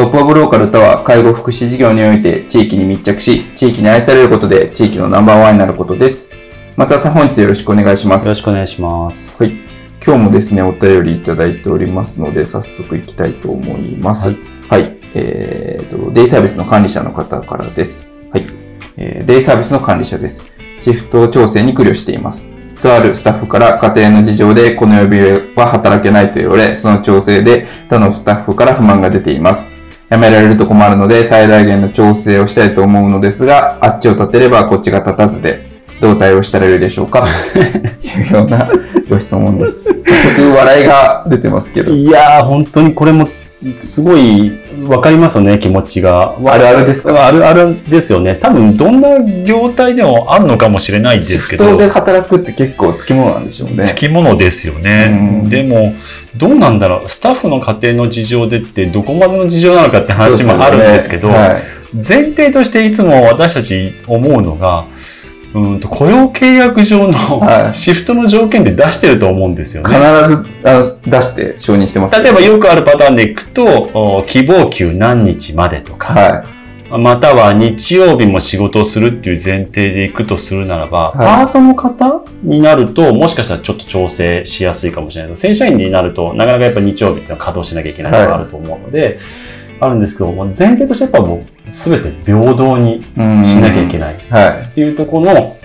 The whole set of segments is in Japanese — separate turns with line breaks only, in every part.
トップオブローカルとは、介護福祉事業において地域に密着し、地域に愛されることで地域のナンバーワンになることです。松田さん、本日よろしくお願いします。
よろしくお願いします。
はい。今日もですね、お便りいただいておりますので、早速いきたいと思います。は
はいい。
えーと、デイサービスの管理者の方からです。はい。えーデイサービスの管理者です。シフト調整に苦慮しています。とあるスタッフから家庭の事情でこの曜日は働けないと言われ、その調整で他のスタッフから不満が出ています。やめられると困るので最大限の調整をしたいと思うのですが、あっちを立てればこっちが立たずで、どう対応したらよいでしょうか？というようなご質問です。早速笑いが出てますけど。
いやー、本当にこれも、すごい、わかりますよね、気持ちが。
あるあるですか？
あるあるですよね。多分、どんな業態でもあるのかもしれないで
シ
すけど。
フトで働くって結構つきものなんでしょうね。
つきものですよね
うん。
でも、どうなんだろう。スタッフの家庭の事情でって、どこまでの事情なのかって話もあるんですけど、
ねはい
前提としていつも私たち思うのが、うんと雇用契約上の
はい。
シフトの条件で出してると思うんですよね。
必ずあの出して承認してますよ。
例えばよくあるパターンでいくと、お希望給何日までとか、
は
または日曜日も仕事をするっていう前提でいくとするならば、
はい。
パートの方になると、もしかしたらちょっと調整しやすいかもしれないです。正社員になると、なかなかやっぱ日曜日っていうのは稼働しなきゃいけないのがあると思うので、あるんですけど、まあ前提としてやっぱもう全て平等に
い。うん
しなきゃいけない。
は
っていうところの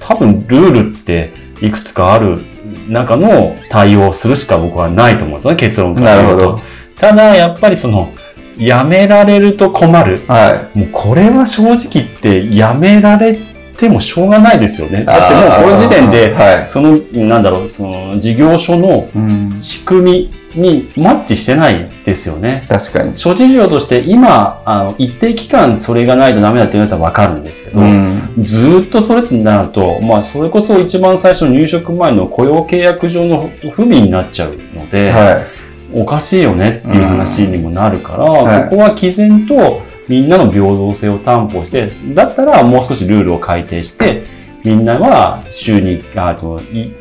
多分ルールっていくつかある中の対応をするしか僕はないと思うんですよね結論
い。
から言うと
なるほど。
ただやっぱりそのやめられると困る
は
もうこれは正直言ってやめられてもしょうがないですよねだってもうこの時点で
は
そのなんだろうその事業所の
い。うん。
仕組みにマッチしてないですよね
確かに。
諸事情として今あの一定期間それがないとダメだって言われたらわかるんですけど、
うん。
ずーっとそれってなると、まあ、それこそ一番最初の入職前の雇用契約上の不備になっちゃうので、
は
おかしいよねっていう話にもなるから、
はい
ここは毅然とみんなの平等性を担保して、だったらもう少しルールを改定して、みんなは週に、あと、い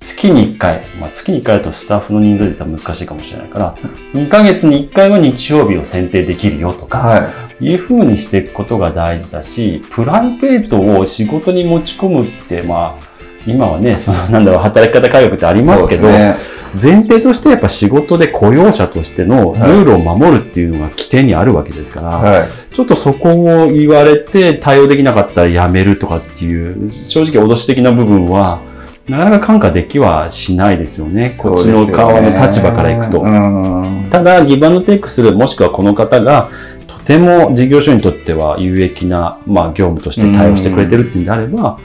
月に1回、まあ、月に1回だとスタッフの人数で多分難しいかもしれないから、2ヶ月に1回は日曜日を選定できるよと
い。
か、
は
いう風にしていくことが大事だし、プライベートを仕事に持ち込むって、まあ、今はね、その、なんだろう、働き方改革ってあ
い。
りますけど、
ね
前提としてやっぱ仕事で雇用者としてのルールを守るっていうのが規定にあるわけですから、
はい。
ちょっとそこを言われて対応できなかったら辞めるとかっていう、正直脅し的な部分は、なかなか感化できはしないですよね。こっちの側の立場からいくと。
うん。
ただ、ギブアンドテイクする、もしくはこの方が、とても事業所にとっては有益な、まあ、業務として対応してくれてるっていうんであれば、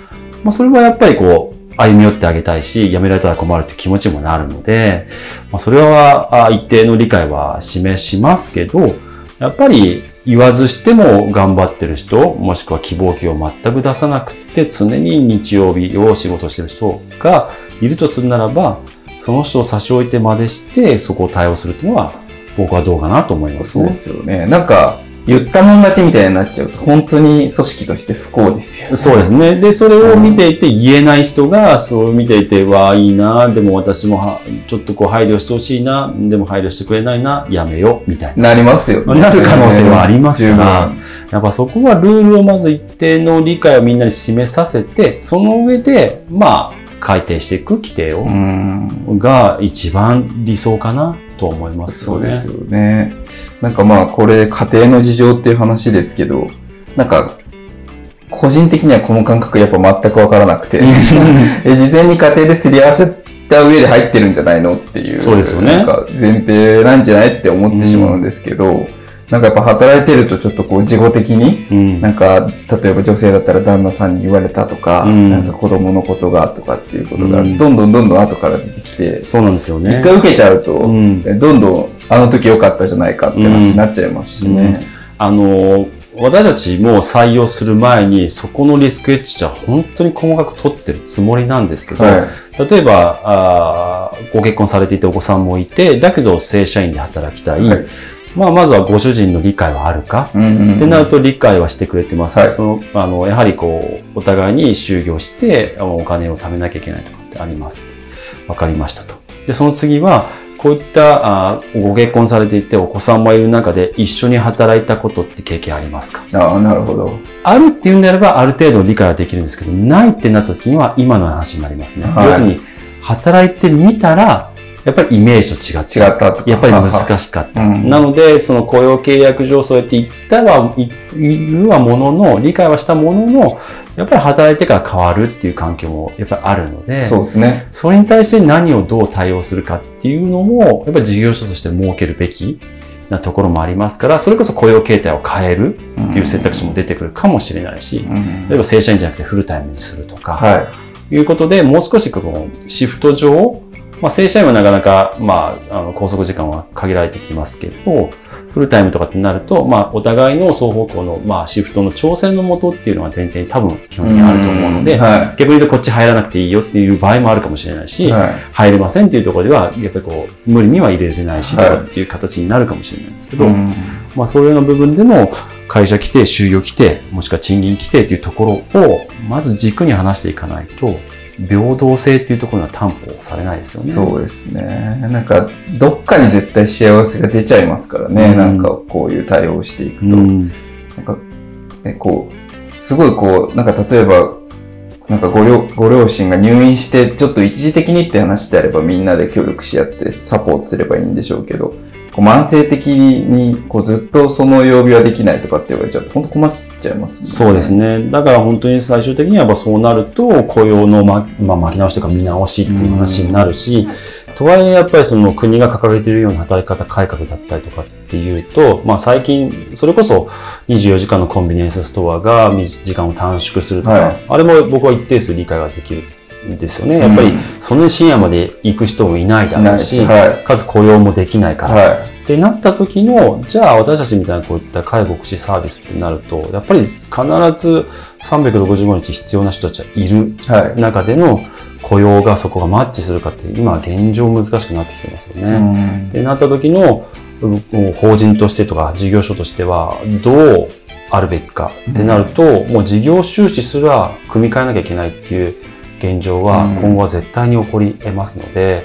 まあ、それはやっぱりこう、歩み寄ってあげたいし、辞められたら困るって気持ちにもなるので、まあ、それは、あ一定の理解は示しますけど、やっぱり言わずしても頑張ってる人、もしくは希望期を全く出さなくて、常に日曜日を仕事してる人がいるとするならば、その人を差し置いてまでして、そこを対応するっていうのは、僕はどうかなと思います
そうで。すよね。なんか、言ったもん勝ちみたいになっちゃうと、本当に組織として不幸ですよね。
そうですね。で、それを見ていて言えない人が、そう見ていて、わあ、いいな、でも私もはちょっとこう配慮してほしいな、でも配慮してくれないな、やめよう、みたいな。
なりますよね。
なる可能性はあります
十
から
分。
やっぱそこはルールをまず一定の理解をみんなに示させて、その上で、まあ、改定していく規定を、
うん。
が一番理想かなと思いますよね。
そうですよね。なんかまあ、これ、家庭の事情っていう話ですけど、なんか、個人的にはこの感覚やっぱ全くわからなくて、え事前に家庭ですり合わせた上で入ってるんじゃないのっていう、
そうですよね
なんか前提なんじゃないって思ってしまうんですけど、なんかやっぱ働いてるとちょっとこう事後的に、
うん。
なんか、例えば女性だったら旦那さんに言われたとか、
うん。
なんか子供のことがとかっていうことが、
うん。
どんどんどんどん後から出てきて、
そうなんですよね。
一回受けちゃうと、
うん。
どんどんあの時良かったじゃないかって話になっちゃいますしね。
あの、私たちも採用する前に、そこのリスクエッジじゃ本当に細かく取ってるつもりなんですけど、
は
例えばあーご結婚されていてお子さんもいて、だけど正社員で働きたい。
はい
まあ、まずはご主人の理解はあるか？
い。うんうんうん
ってなると理解はしてくれてます。
はい
その、あの、やはりこう、お互いに就業して、お金を貯めなきゃいけないとかってあります。わかりましたと。で、その次は、こういったあご結婚されていてお子さんもいる中で一緒に働いたことって経験ありますか？
ああ、なるほど。
あるっていうんであればある程度理解はできるんですけど、ないってなった時には今の話になりますね。
はい
要するに、働いてみたら、やっぱりイメージと違って
違ったとか。
やっぱり難
い。
しかった。
うん
なので、その雇用契約上そうやって言ったは、い言うはものの、理解はしたものの、やっぱり働いてから変わるっていう環境もやっぱりあるので、
そうですね。
それに対して何をどう対応するかっていうのも、やっぱり事業所として設けるべきなところもありますから、それこそ雇用形態を変えるっていう選択肢も出てくるかもしれないし、
うん
例えば正社員じゃなくてフルタイムにするとか、
はい。
いうことで、もう少しこのシフト上、まあ、正社員はなかなか、まあ、あの、拘束時間は限られてきますけど、フルタイムとかってなると、まあ、お互いの双方向の、まあ、シフトの調整のもとっていうのは前提に多分基本的にあると思うので、
んは
逆に言うとこっち入らなくていいよっていう場合もあるかもしれないし、
い。はい。
入れませんっていうところでは、やっぱりこう、無理には入れれないし、と
はい
かっていう形になるかもしれないんですけど、
うん
まあ、そういうような部分での会社規定、就業規定、もしくは賃金規定というところを、まず軸に話していかないと、平等性っていうところには担保されないですよね。
そうですね。なんか、どっかに絶対幸せが出ちゃいますからね。
うん
なんか、こういう対応をしていくと。
うん。
なんか、ね、こう、すごいこう、なんか例えば、なんかご両ご両親が入院して、ちょっと一時的にって話であればみんなで協力し合ってサポートすればいいんでしょうけど、こう慢性的にこうずっとその曜日はできないとかって言われちゃうと、本当困っちゃいますもん
そうですね。だから本当に最終的にはやっぱそうなると、雇用の、ままあ、巻き直しというか見直しっていう話になるし、とはいえやっぱりその国が掲げているような働き方改革だったりとかっていうと、まあ最近、それこそ24時間のコンビニエンスストアが時間を短縮するとか、
はい。
あれも僕は一定数理解ができるんですよね。やっぱり
うん。
そんなに深夜まで行く人もいないだろうし、
いないしは
かつ雇用もできないから、
は
ってなった時の、じゃあ私たちみたいなこういった介護福祉サービスってなると、やっぱり必ず365日必要な人たちはいる。中での雇用がそこがマッチするかって今は現状難しくなってきてますよね。
うん
ってなった時の法人としてとか事業所としてはどうあるべきかってなると、もう事業収支すら組み替えなきゃいけないっていう現状は
うん
今後は絶対に起こり得ますので、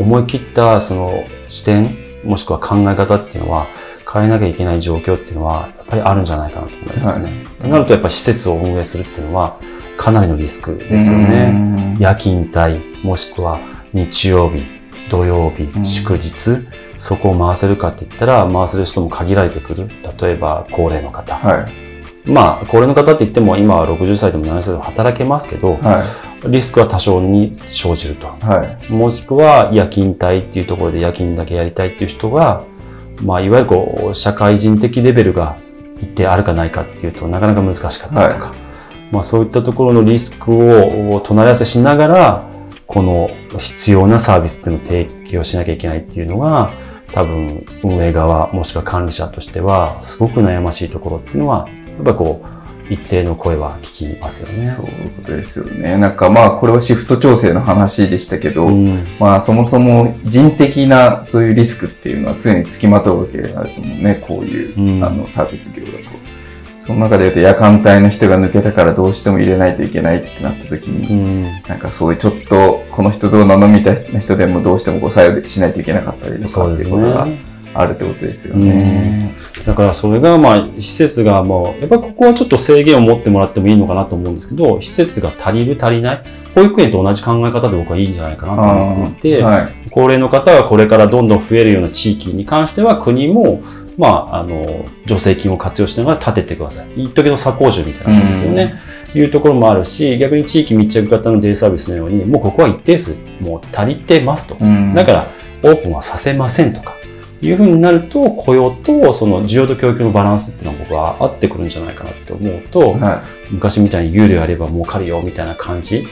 思い切ったその視点もしくは考え方っていうのは変えなきゃいけない状況っていうのはやっぱりあるんじゃないかなと思いますね。ってなるとやっぱり施設を運営するっていうのはかなりのリスクですよね。
うん
夜勤帯、もしくは日曜日、土曜日
う、ん
祝日、そこを回せるかって言ったら、回せる人も限られてくる。例えば、高齢の方。
はい。
まあ、高齢の方って言っても、今は60歳でも70歳でも働けますけど、
は
リスクは多少に生じると。
い。はい。
もしくは、夜勤帯っていうところで夜勤だけやりたいっていう人が、まあ、いわゆるこう、社会人的レベルが一定あるかないかっていうとなかなか難しかったりとか、まあそういったところのリスクを隣り合わせしながら、この必要なサービスっていうのを提供しなきゃいけないっていうのが、多分運営側もしくは管理者としてはすごく悩ましいところっていうのは、やっぱりこう、一定の声は聞きますよね。
そういうことですよね。なんかまあこれはシフト調整の話でしたけど、
うん。
まあそもそも人的なそういうリスクっていうのは常につきまとうわけですもんね、こういう、
うん
あのサービス業だと。その中で言うと夜間帯の人が抜けたからどうしても入れないといけないってなった時に、
うん。
なんかそういうちょっとこの人どうなのみたいな人でもどうしてもこう採用しないといけなかったりとかっていうことが
ね。
あるってことですよね。
だからそれがまあ施設がもう、やっぱりここはちょっと制限を持ってもらってもいいのかなと思うんですけど、施設が足りる足りない、保育園と同じ考え方で僕はいいんじゃないかなと思っていて、
はい。
高齢の方がこれからどんどん増えるような地域に関しては国も、まあ、あの、助成金を活用しながら建ててください。一時の左工住みたいなもんですよね。いうところもあるし、逆に地域密着型のデイサービスのように、もうここは一定数もう足りてますと。
うん
だから、オープンはさせませんとか、いうふうになると、雇用とその需要と供給のバランスっていうのは僕は合ってくるんじゃないかなって思うと、
は
昔みたいに有料やれば儲かるよみたいな感じ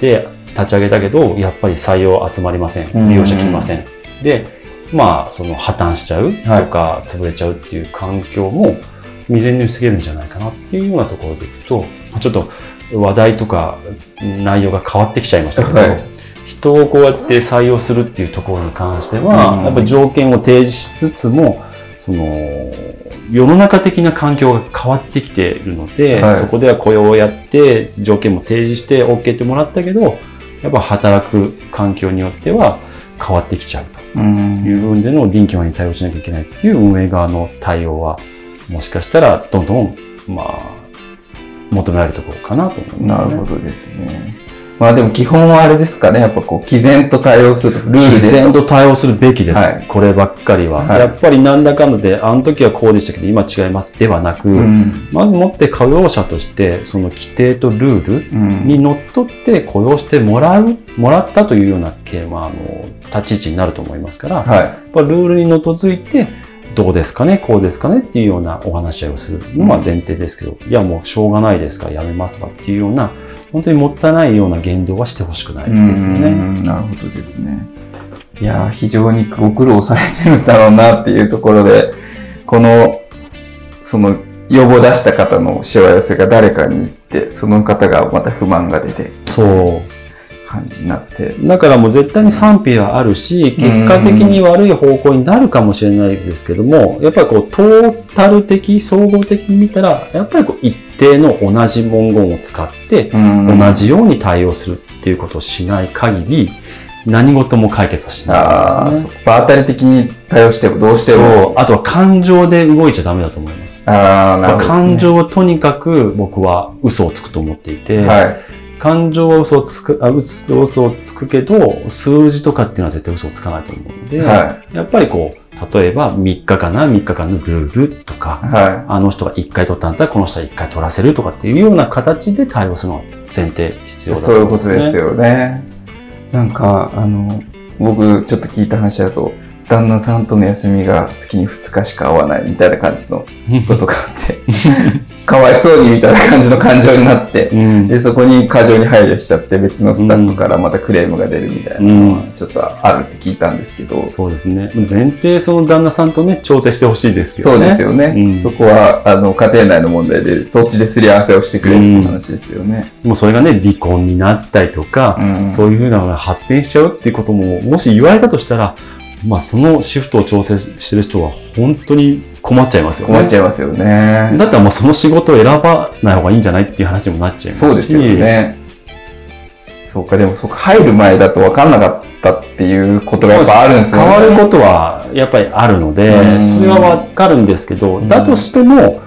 で立ち上げたけど、やっぱり採用集まりませ
うん
ん。利用者来ません。で、まあ、その破綻しちゃうとか、潰れちゃうっていう環境も未然に防げるんじゃないかなっていうようなところでいくと、ちょっと話題とか内容が変わってきちゃいましたけど、
はい
人をこうやって採用するっていうところに関しては、
うん
やっぱ条件を提示しつつも、その、世の中的な環境が変わってきているので、
はい
そこでは雇用をやって、条件も提示して OK ってもらったけど、やっぱ働く環境によっては変わってきちゃうという部分での臨機応変に対応しなきゃいけないっていう運営側の対応は、もしかしたらどんどん、まあ、求められるところかなと思います、ね。
なるほどですね。まあでも基本はあれですかね。やっぱこう、毅然と対応すると。ルールです
自然
と。
と対応するべきです。
はい
こればっかりは、
はい
やっぱりなんだかんだで、あの時はこうでしたけど、今違いますではなく、
うん。
まずもって雇用者として、その規定とルール
うん
にのっとって雇用してもらう、もらったというような、まあ、あの、立ち位置になると思いますから、やっ
は
ぱルールに基づいて、どうですかね、こうですかねっていうようなお話し合いをするのは前提ですけど、いやもうしょうがないですからやめますとかっていうような、本当にもったいないような言動はしてほしくない
い。
ですよね。
うんなるほどですね。いやー、非常にご苦労されてるんだろうなっていうところで、この、その、要望出した方のしわ寄せが誰かに行って、その方がまた不満が出て、
そう。
感じになって。
だからもう絶対に賛否はあるし、結果的に悪い方向になるかもしれないですけども、やっぱりこう、トータル的、総合的に見たら、やっぱりこう、一定の同じ文言を使って、
うん
同じように対応するっていうことをしない限り、何事も解決はしないですね。
そう場当たり的に対応してもどうしても。。
あとは感情で動いちゃダメだと思います。
ああ、なるほどね、
感情はとにかく僕は嘘をつくと思っていて、
はい。
感情は嘘をつく、あ嘘嘘をつくけど、数字とかっていうのは絶対嘘をつかないと思うので、
は
やっぱりこう、例えば3日間なら3日間のルールとか、
い。は
あの人が1回取ったんだったらこの人は1回取らせるとかっていうような形で対応するのが前提必
い。
要だと
そういう
思いますね。
ことですよね。なんか、あの、僕ちょっと聞いた話だと、旦那さんとの休みが月に2日しか合わないみたいな感じのことがあって、かわいそうにみたいな感じの感情になって、
うん
で、そこに過剰に配慮しちゃって別のスタッフからまたクレームが出るみたいなのはちょっとあるって聞いたんですけど、
そうですね。前提その旦那さんとね、調整してほしいですけど
そう
ね。
ですよね。
うん
そこは、あの、家庭内の問題で、そっちですり合わせをしてくれるって話ですよね。
もうそれがね、離婚になったりとか、
うん
そういうふうなのが発展しちゃうっていうことも、もし言われたとしたら、まあそのシフトを調整してる人は本当に困っちゃいますよね。
困っちゃいますよね。
だったらもうその仕事を選ばない方がいいんじゃないっていう話にもなっちゃいますし。
そうですよ。ね。そうか、でもそうか、入る前だと分かんなかったっていうことがやっぱあるんですよね。
変わることはやっぱりあるので、
うん
それはわかるんですけど、
うん
だとしても、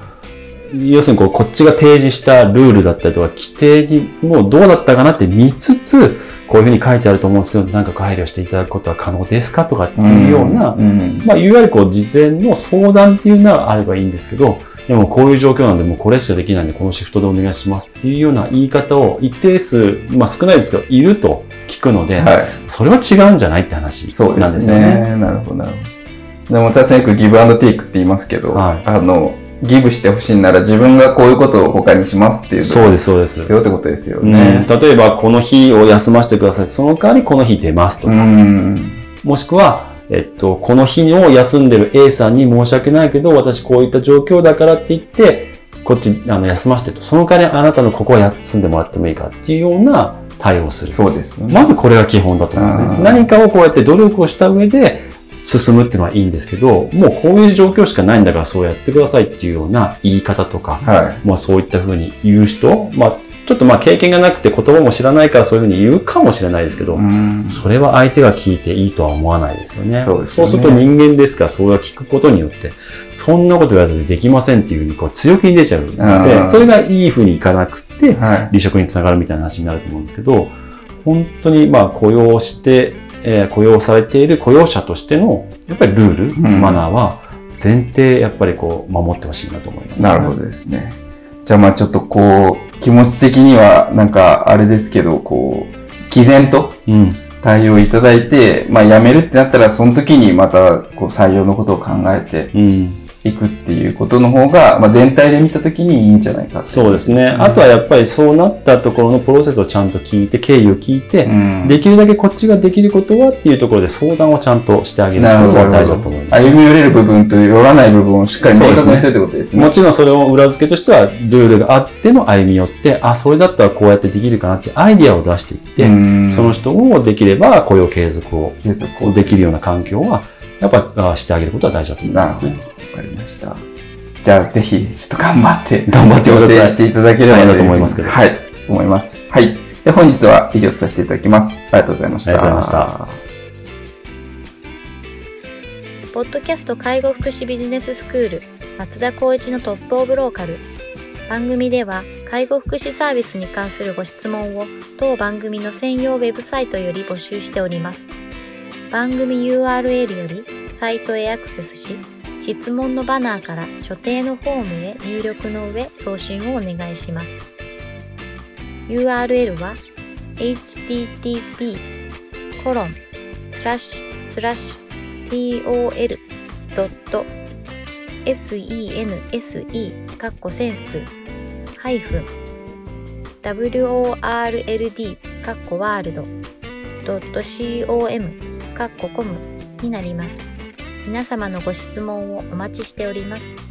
要するにこうこっちが提示したルールだったりとか規定にもうどうだったかなって見つつ、こういうふうに書いてあると思うんですけど、なんか配慮していただくことは可能ですかとかっていうような、
ん
まあ、いわゆるこう事前の相談っていうのはあればいいんですけど、でもこういう状況なんで、もうこれしかできないんで、このシフトでお願いしますっていうような言い方を一定数、まあ少ないですけど、いると聞くので、
はい。
それは違うんじゃないって話
そうで
なんですすよ
ね。
ね。
なるほど、なるほど。でも、私はよくギブアンドテイクって言いますけど、
はい
あの、ギブしてほしいなら自分がこういうことを他にしますっていう
そうです、そうです。
必要ってことですよ
ね
ね。、
例えば、この日を休ませてください。その代わりこの日出ますと
う
か。
ん。
もしくは、えっと、この日を休んでる A さんに申し訳ないけど、私こういった状況だからって言って、こっち、あの、休ませてと。その代わりあなたのここは休んでもらってもいいかっていうような対応をする。
そうですよね。
まずこれが基本だと思うんですね。
うん
何かをこうやって努力をした上で進むっていうのはいいんですけど、もうこういう状況しかないんだからそうやってくださいっていうような言い方とか、
は
まあそういったふうに言う人、まあちょっとまあ経験がなくて言葉も知らないからそういうふうに言うかもしれないですけど、それは相手が聞いていいとは思わないですよね。
そうですよね
すると人間ですから、それは聞くことによって、そんなこと言われてできませんっていうふうにこう強気に出ちゃうの
うん
で、それがいいふうにいかなくて、
はい。
離職につながるみたいな話になると思うんですけど、本当にまあ雇用して、えー雇用されている雇用者としての、やっぱりルール、
ん
マナーは前提やっぱりこう守ってほしいなと思います、
なるほどですね。じゃあまあちょっとこう、気持ち的にはなんかあれですけど、こう、毅然と
うん。
対応いただいて、まあ辞めるってなったらその時にまたこう採用のことを考えて
うん。
いくっていうことの方が、まあ全体で見た時にいいんじゃないか
そうですね。あとはやっぱりそうなったところのプロセスをちゃんと聞いて、経緯を聞いて、
うん
できるだけこっちができることはっていうところで相談をちゃんとしてあげる
なるほど
ことが大事だと思います。
歩み寄れる部分と寄らない部分をしっかり明確にするってことですね。
もちろんそれを裏付けとしては、ルールがあっての歩み寄って、あ、それだったらこうやってできるかなってアイディアを出していって、
うん
その人をできれば雇用継続を
継続を
できるような環境は、やっぱあしてあげることは大事だと思い。ますね。
わかりました。じゃあぜひ、ちょっと頑張って、
頑張って
調整していただければ
と思いますけど
はい、思います。はい。で本日は以上とさせていただきます。ありがとうございました。
ありがとうございま
ポッドキャスト介護福祉ビジネススクール松田光一のトップオブローカル番組では介護福祉サービスに関するご質問を当番組の専用ウェブサイトより募集しております番組 URL よりサイトへアクセスし質問のバナーから所定のフォームへ入力の上送信をお願いします URL は http コロンスラッシュスラッシュ tol.sense かっこセンスハイフン world かっこワールド .com かっこコムになります。皆様のご質問をお待ちしております。